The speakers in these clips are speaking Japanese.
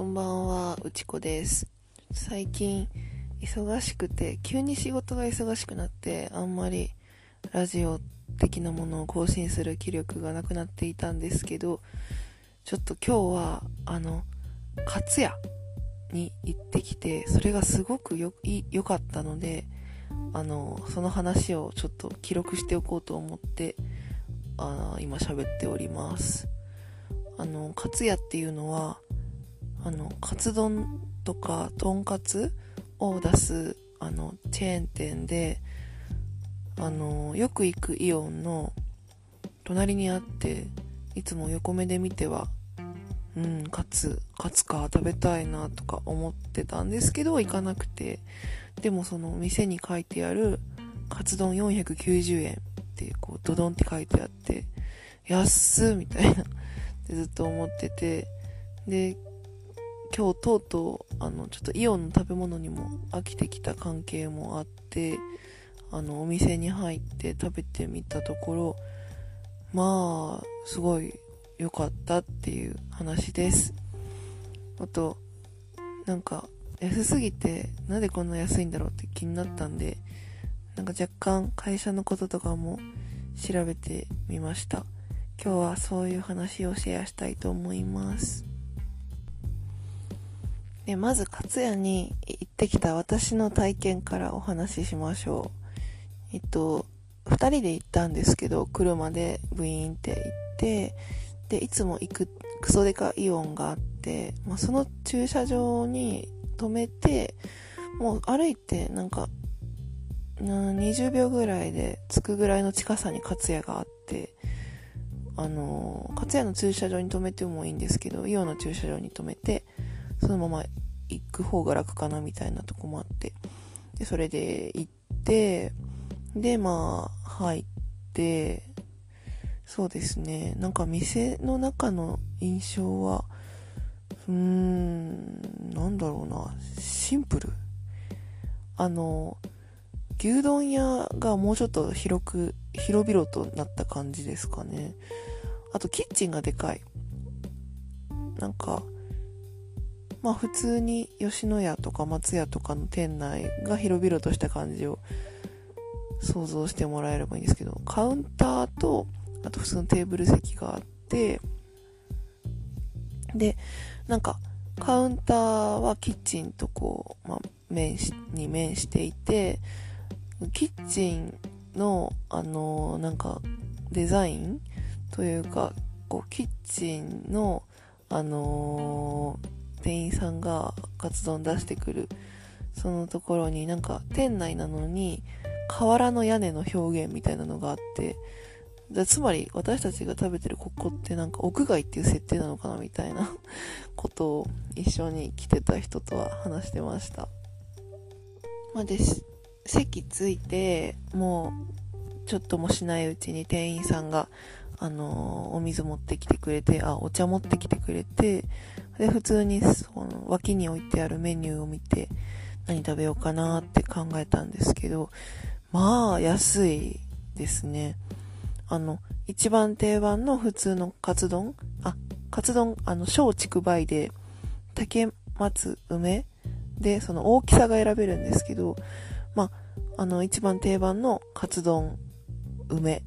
こんばんは、うちこです。最近、忙しくて、急に仕事が忙しくなって、あんまりラジオ的なものを更新する気力がなくなっていたんですけど、ちょっと今日は、あの、カツヤに行ってきて、それがすごくよ、良かったので、あの、その話をちょっと記録しておこうと思って、あ今喋っております。あの、カツヤっていうのは、あの、カツ丼とか、とんかつを出す、あの、チェーン店で、あの、よく行くイオンの隣にあって、いつも横目で見ては、うん、カツ、カツか食べたいなとか思ってたんですけど、行かなくて、でもその店に書いてある、カツ丼490円って、こう、ドドンって書いてあって、安っみたいな、ってずっと思ってて、で、今日とうとう、あの、ちょっとイオンの食べ物にも飽きてきた関係もあって、あの、お店に入って食べてみたところ、まあ、すごい良かったっていう話です。あと、なんか、安すぎて、なんでこんな安いんだろうって気になったんで、なんか若干会社のこととかも調べてみました。今日はそういう話をシェアしたいと思います。でまず、カツヤに行ってきた私の体験からお話ししましょう。えっと、二人で行ったんですけど、車でブイーンって行って、で、いつも行くクソデカイオンがあって、まあ、その駐車場に止めて、もう歩いてなんか、20秒ぐらいで着くぐらいの近さにカツヤがあって、あの、カツヤの駐車場に止めてもいいんですけど、イオンの駐車場に止めて、そのまま行く方が楽かなみたいなとこもあって、で、それで行って、で、まあ、入って、そうですね、なんか店の中の印象は、うーん、なんだろうな、シンプル。あの、牛丼屋がもうちょっと広く、広々となった感じですかね。あと、キッチンがでかい。なんか、まあ普通に吉野家とか松屋とかの店内が広々とした感じを想像してもらえればいいんですけど、カウンターと、あと普通のテーブル席があって、で、なんか、カウンターはキッチンとこう、まあ、面し、に面していて、キッチンの、あのなんか、デザインというか、こう、キッチンの、あの店員さんがカツ丼出してくる、そのところになんか、店内なのに、瓦の屋根の表現みたいなのがあって、じゃつまり私たちが食べてるここってなんか屋外っていう設定なのかなみたいなことを一緒に来てた人とは話してました。まあ、で。席ついて、もうちょっともしないうちに店員さんが、あのお水持ってきてくれて、あ、お茶持ってきてくれて、で、普通にその脇に置いてあるメニューを見て、何食べようかなって考えたんですけど、まあ、安いですね。あの、一番定番の普通のカツ丼？あ、カツ丼、あの、小竹梅で、竹松梅？で、その大きさが選べるんですけど、まあ、あの、一番定番のカツ丼梅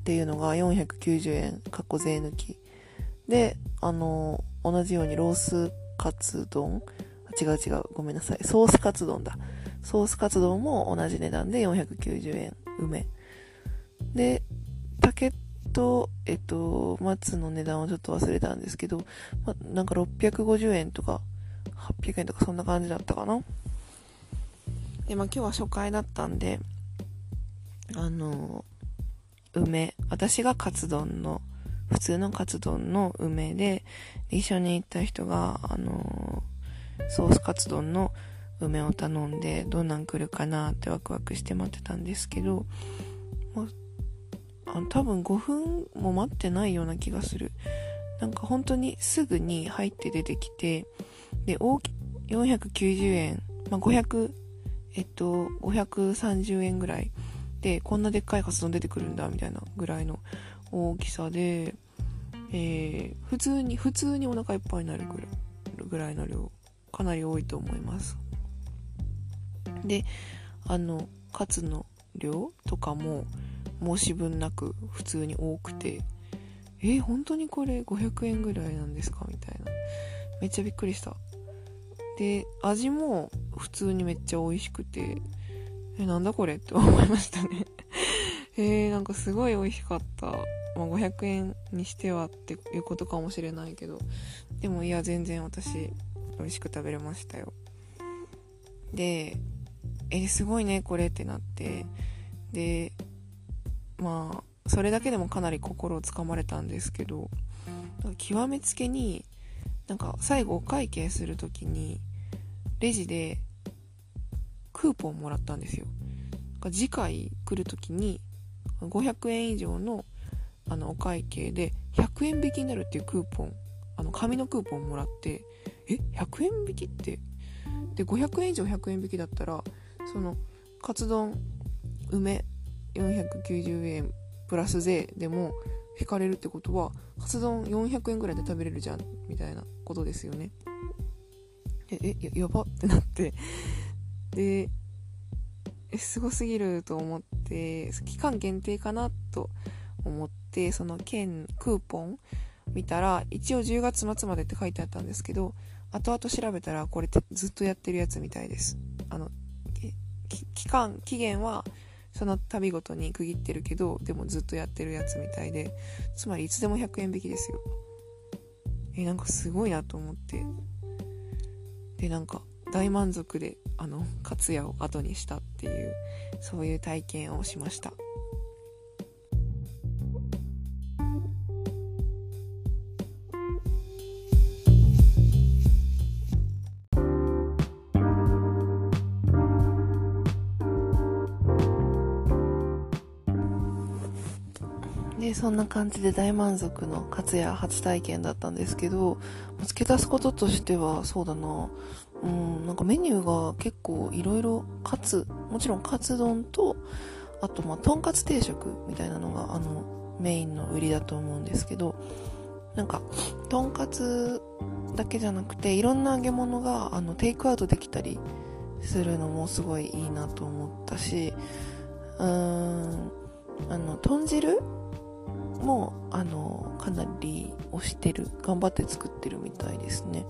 っていうのが490円、かっこ税抜き。で、あの、同じようにロースカツ丼？あ違う違う、ごめんなさい。ソースカツ丼だ。ソースカツ丼も同じ値段で490円、梅。で、竹と、えっと、松の値段をちょっと忘れたんですけど、ま、なんか650円とか、800円とかそんな感じだったかな？で、まあ今日は初回だったんで、あの、梅、私がカツ丼の、普通のカツ丼の梅で、一緒に行った人が、あの、ソースカツ丼の梅を頼んで、どんなん来るかなってワクワクして待ってたんですけど、まあ、あ多分5分も待ってないような気がする。なんか本当にすぐに入って出てきて、で、大き、490円、まあ、500、えっと、530円ぐらいで、こんなでっかいカツ丼出てくるんだ、みたいなぐらいの大きさで、えー、普通に、普通にお腹いっぱいになるぐらい。の量かなり多いと思います。であのカツの量とかも申し分なく普通に多くてえ本当にこれ500円ぐらいなんですか？みたいな。めっちゃびっくりした。で味も普通にめっちゃ美味しくてえなんだこれ？って思いましたね。えー、なんかすごい美味しかった、まあ、500円にしてはっていうことかもしれないけどでもいや全然私美味しく食べれましたよ。でえ、すごいねこれってなって。でまあそれだけでもかなり心をつかまれたんですけど極めつけになんか最後お会計する時にレジでクーポンもらったんですよ。次回来る時に500円以上のあのお会計で100円引きになるっていうクーポンあの紙のクーポンもらってえ100円引きってで500円以上100円引きだったらそのカツ丼梅490円プラス税でも引かれるってことはカツ丼400円ぐらいで食べれるじゃんみたいなことですよね。ええややばってなって。でえすごすぎると思って期間限定かなと思ってその券クーポン見たら一応10月末までって書いてあったんですけど後々調べたらこれってずっとやってるやつみたいです。あの期間期限はその旅ごとに区切ってるけどでもずっとやってるやつみたいでつまりいつでも100円引きですよ。えなんかすごいなと思って。でなんか大満足であの勝也を後にしたっていうそういう体験をしました。でそんな感じで大満足の勝也初体験だったんですけど付け足すこととしてはそうだな。うんなんかメニューが結構いろいろカツもちろんカツ丼とあとまあとんかつ定食みたいなのがあのメインの売りだと思うんですけどなんかとんかつだけじゃなくていろんな揚げ物があのテイクアウトできたりするのもすごいいいなと思ったしうーんあの豚汁もあのかなり推してる頑張って作ってるみたいですね。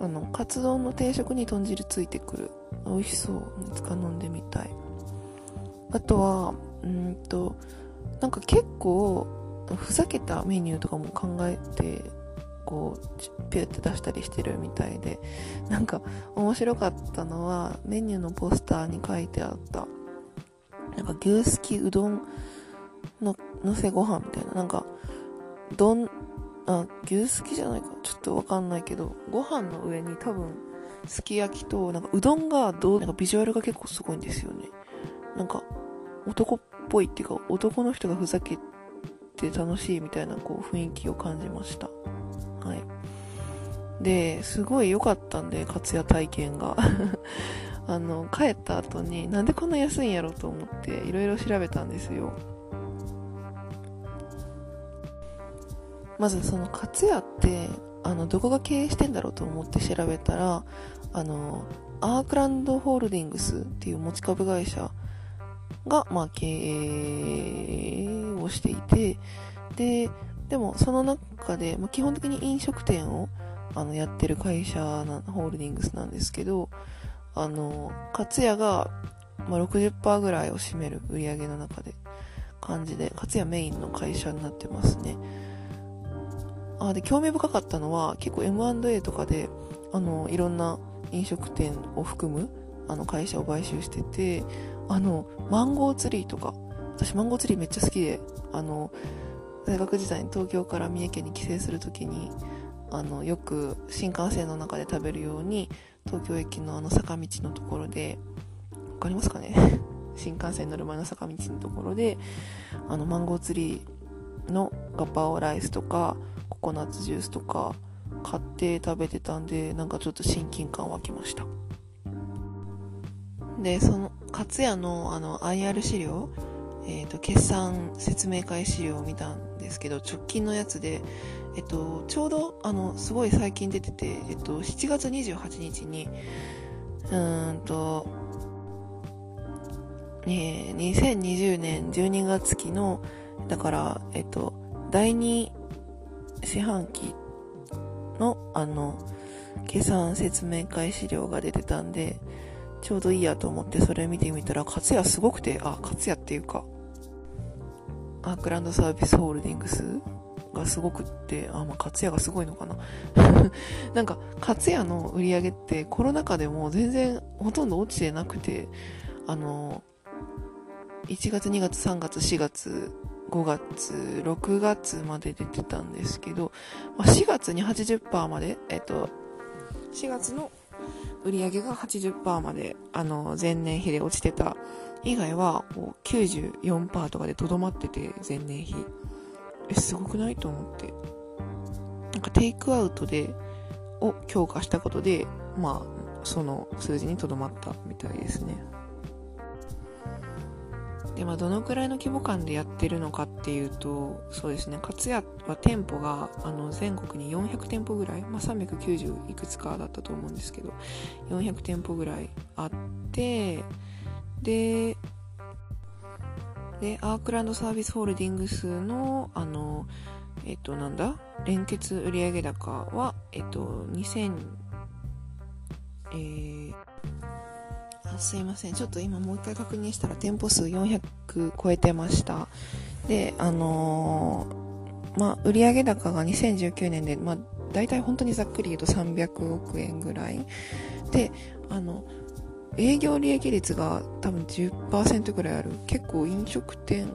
あのカツ丼の定食に豚汁ついてくる。美味しそう。いつか飲んでみたい。あとはうんとなんか結構ふざけたメニューとかも考えてこうピュって出したりしてるみたいで。なんか面白かったのはメニューのポスターに書いてあった。なんか牛すきうどんの、のせご飯みたいな。なんか、どん、あ、牛すきじゃないか。ちょっとわかんないけど、ご飯の上に多分、すき焼きと、なんかうどんがどう、なんかビジュアルが結構すごいんですよね。なんか、男っぽいっていうか、男の人がふざけて楽しいみたいな、こう、雰囲気を感じました。はい。で、すごい良かったんで、活也体験が。あの、帰った後に、なんでこんな安いんやろと思って、いろいろ調べたんですよ。まずその勝屋ってあのどこが経営してんだろうと思って調べたらあのアークランドホールディングスっていう持ち株会社が、まあ、経営をしていてででもその中で、まあ、基本的に飲食店をあのやってる会社なホールディングスなんですけどあの勝屋が、まあ、60%ぐらいを占める売り上げの中で感じで勝屋メインの会社になってますね。あで興味深かったのは結構 M&A とかであのいろんな飲食店を含むあの会社を買収しててあのマンゴーツリーとか私マンゴーツリーめっちゃ好きであの大学時代に東京から三重県に帰省する時にあのよく新幹線の中で食べるように東京駅のあの坂道のところで分かりますかね？新幹線乗る前の坂道のところであのマンゴーツリーのガパオライスとかココナッツジュースとか買って食べてたんでなんかちょっと親近感湧きました。でその勝也のあの IR 資料え、ー、と、決算説明会資料を見たんですけど、直近のやつで、えっと、ちょうど、あの、すごい最近出てて、えっと、7月28日に、うんと、えー、2020年12月期の、だから、えっと、第2四半期の、あの、計算説明会資料が出てたんで、ちょうどいいやと思ってそれ見てみたら、勝也すごくて、あ、勝也っていうか、アークランドサービスホールディングスがすごくって、あ、まあ、勝也がすごいのかな。なんか、勝也の売り上げってコロナ禍でも全然ほとんど落ちてなくて、あの、1月、2月、3月、4月、5月、6月まで出てたんですけど、まあ、4月に80%まで、えっと、4月の売り上げが80%まで、あの、前年比で落ちてた以外は、こう94%とかでとどまってて、前年比。え、すごくないと思って。なんかテイクアウトで、を強化したことで、まあ、その数字にとどまったみたいですね。で、まあ、どのくらいの規模感でやってるのかっていうと、そうですね、かつやは店舗が、あの、全国に400店舗ぐらい、まあ、390いくつかだったと思うんですけど、400店舗ぐらいあって、で、で、アークランドサービスホールディングスの、あの、えっと、なんだ？連結売上高は、えっと、2000、えー、すいません。ちょっと今もう一回確認したら店舗数400超えてました。で、あのー、まあ、売上高が2019年で、まあ、大体本当にざっくり言うと300億円ぐらい。で、あの、営業利益率が多分10%ぐらいある。結構飲食店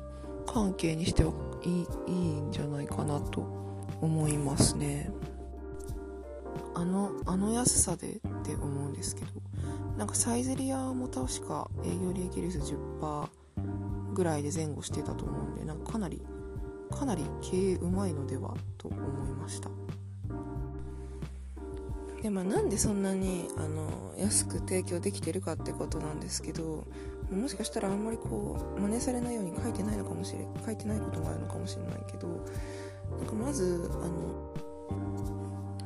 関係にしてはいいいいんじゃないかなと思いますね。あの、あの安さでって思うんですけど、なんかサイゼリアも確か営業利益率10%ぐらいで前後してたと思うんで、なんかかなり、かなり経営うまいのではと思いました。でまあ、なんでそんなにあの安く提供できてるかってことなんですけどもしかしたらあんまりこう真似されないように書いてないのかもしれ書いてないこともあるのかもしれないけどなんかまずあの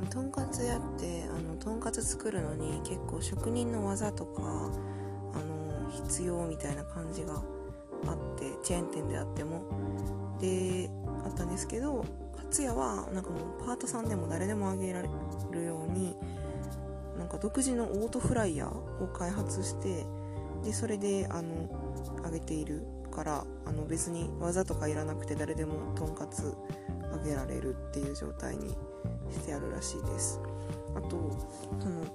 とんかつ屋ってあのとんかつ作るのに結構職人の技とかあの必要みたいな感じがあってチェーン店であっても。であったんですけど勝也はなんかもうパートさんでも誰でもあげられるようになんか独自のオートフライヤーを開発してでそれであのあげている。からあの別に技とかいらなくて誰でもとんかつあげられるっていう状態にしてあるらしいです。あとその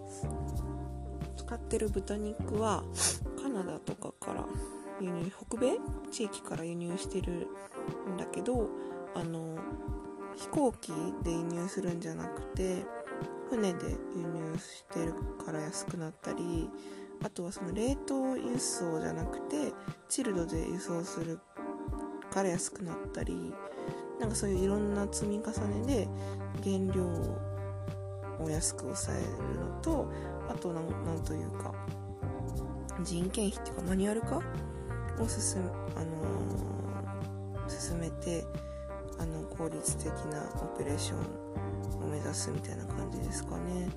使ってる豚肉はカナダとかから輸入北米地域から輸入してるんだけどあの飛行機で輸入するんじゃなくて船で輸入してるから安くなったりあとはその冷凍輸送じゃなくてチルドで輸送するから安くなったりなんかそういういろんな積み重ねで原料を安く抑えるのとあとなんというか人件費っていうかマニュアル化を進,、あのー、進めてあの効率的なオペレーションを目指すみたいな感じですかね。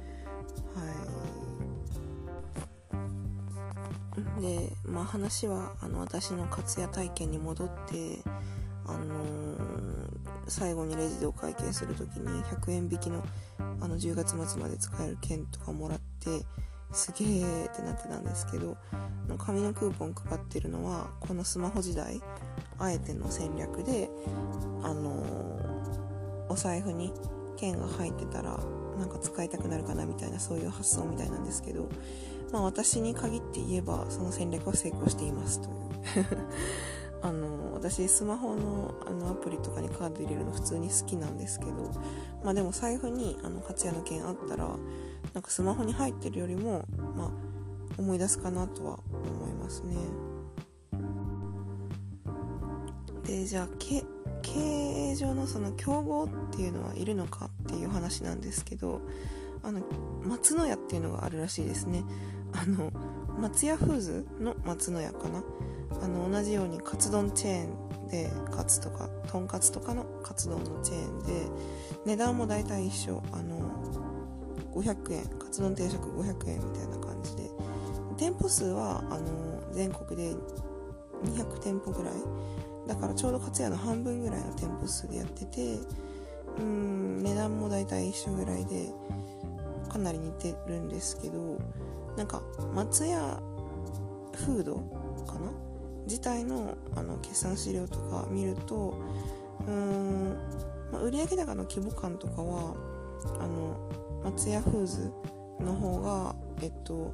でまあ話はあの私の活躍体験に戻ってあのー、最後にレジでお会計する時に100円引きのあの10月末まで使える券とかもらってすげえってなってたんですけど紙のクーポン配ってるのはこのスマホ時代あえての戦略であのー、お財布に券が入ってたらなんか使いたくなるかなみたいなそういう発想みたいなんですけどまあ私に限って言えばその戦略は成功していますという。あの私スマホのあのアプリとかにカード入れるの普通に好きなんですけどまあでも財布にあの勝谷の券あったらなんかスマホに入ってるよりもまあ思い出すかなとは思いますね。でじゃあ経営上のその競合っていうのはいるのかっていう話なんですけどあの松の屋っていうのがあるらしいですね。あの松屋フーズの松の屋かな？あの同じようにカツ丼チェーンでカツとかとんかつとかのカツ丼のチェーンで値段も大体一緒。あの500円。カツ丼定食500円みたいな感じで。店舗数はあの全国で200店舗ぐらい。だからちょうど勝屋の半分ぐらいの店舗数でやっててうん値段も大体一緒ぐらいでかなり似てるんですけどなんか松屋フードかな？自体のあの決算資料とか見るとうーん、まあ、売上高の規模感とかはあの松屋フーズの方がえっと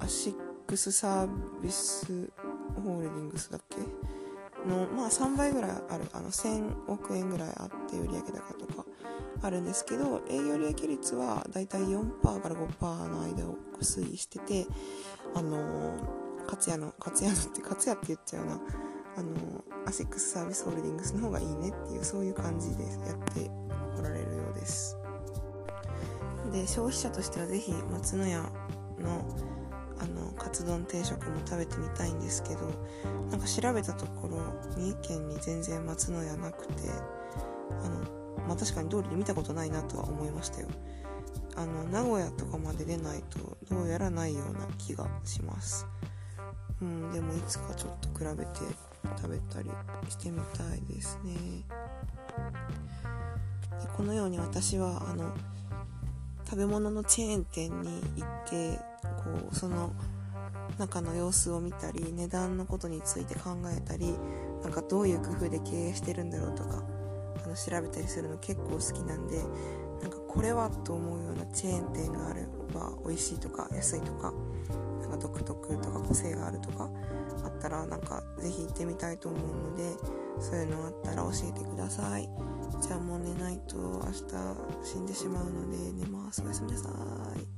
アシックスサービスホールディングスだっけ？の、まあ、3倍ぐらいある。あの1000億円ぐらいあって売上高とか。あるんですけど営業利益率はだいたい4%から5%の間を推移しててあのー、勝也の勝也のって勝也って言っちゃうな。あの、アシックスサービスホールディングスの方がいいねっていうそういう感じでやっておられるようです。で消費者としてはぜひ松の屋のあのカツ丼定食も食べてみたいんですけどなんか調べたところ三重県に全然松の屋なくてあの、まあ、確かに通りで見たことないなとは思いましたよ。あの名古屋とかまで出ないとどうやらないような気がします。うんでもいつかちょっと比べて食べたりしてみたいですね。でこのように私はあの食べ物のチェーン店に行ってこうその中の様子を見たり値段のことについて考えたりなんかどういう工夫で経営してるんだろうとかあの調べたりするの結構好きなんでなんかこれはと思うようなチェーン店があれば美味しいとか安いとかなんか独特とか個性があるとかあったらなんかぜひ行ってみたいと思うのでそういうのあったら教えてください。じゃあもう寝ないと明日死んでしまうので寝ます。おやすみなさい。